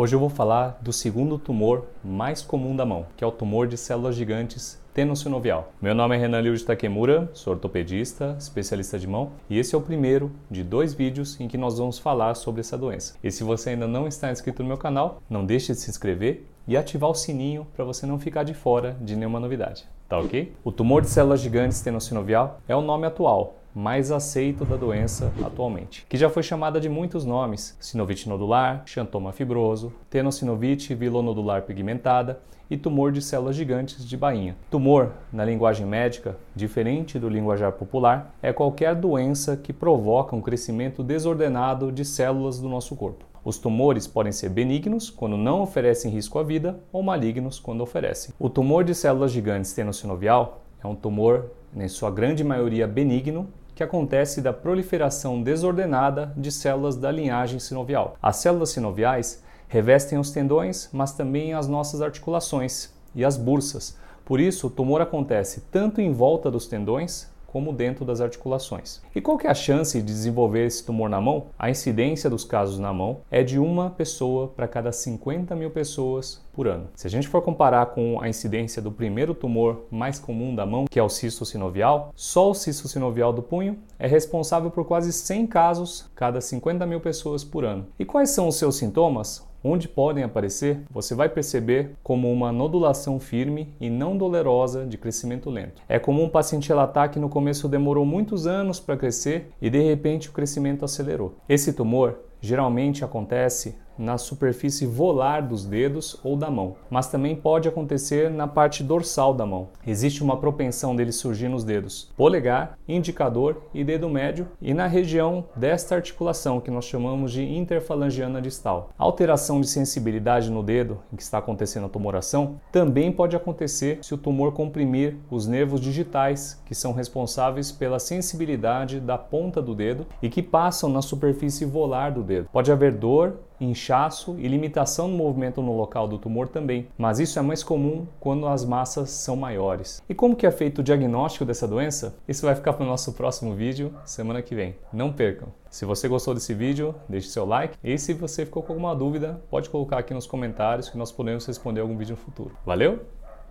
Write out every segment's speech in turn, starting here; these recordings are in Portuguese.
Hoje eu vou falar do segundo tumor mais comum da mão, que é o tumor de células gigantes tenossinovial. Meu nome é Renan Liu de Takemura, sou ortopedista, especialista de mão, e esse é o primeiro de dois vídeos em que nós vamos falar sobre essa doença. E se você ainda não está inscrito no meu canal, não deixe de se inscrever e ativar o sininho para você não ficar de fora de nenhuma novidade. Tá ok? O tumor de células gigantes tenossinovial é o nome atual, mais aceito da doença atualmente, que já foi chamada de muitos nomes: sinovite nodular, xantoma fibroso, tenossinovite vilonodular pigmentada e tumor de células gigantes de bainha. Tumor, na linguagem médica, diferente do linguajar popular, é qualquer doença que provoca um crescimento desordenado de células do nosso corpo. Os tumores podem ser benignos, quando não oferecem risco à vida, ou malignos, quando oferecem. O tumor de células gigantes tenossinovial é um tumor, em sua grande maioria, benigno, que acontece da proliferação desordenada de células da linhagem sinovial. As células sinoviais revestem os tendões, mas também as nossas articulações e as bursas. Por isso, o tumor acontece tanto em volta dos tendões como dentro das articulações. E qual que é a chance de desenvolver esse tumor na mão? A incidência dos casos na mão é de uma pessoa para cada 50 mil pessoas por ano. Se a gente for comparar com a incidência do primeiro tumor mais comum da mão, que é o cisto sinovial, só o cisto sinovial do punho é responsável por quase 100 casos cada 50 mil pessoas por ano. E quais são os seus sintomas? onde podem aparecer, você vai perceber como uma nodulação firme e não dolorosa de crescimento lento. É comum o paciente relatar que no começo demorou muitos anos para crescer e de repente o crescimento acelerou. Esse tumor geralmente acontece na superfície volar dos dedos ou da mão, mas também pode acontecer na parte dorsal da mão. Existe uma propensão dele surgir nos dedos polegar, indicador e dedo médio e na região desta articulação que nós chamamos de interfalangiana distal. A alteração de sensibilidade no dedo em que está acontecendo a tumoração também pode acontecer se o tumor comprimir os nervos digitais que são responsáveis pela sensibilidade da ponta do dedo e que passam na superfície volar do dedo. Pode haver dor, inchaço e limitação no movimento no local do tumor também, mas isso é mais comum quando as massas são maiores. E como que é feito o diagnóstico dessa doença? Isso vai ficar para o nosso próximo vídeo semana que vem. Não percam! Se você gostou desse vídeo, deixe seu like e se você ficou com alguma dúvida, pode colocar aqui nos comentários que nós podemos responder algum vídeo no futuro. Valeu?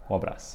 Um abraço!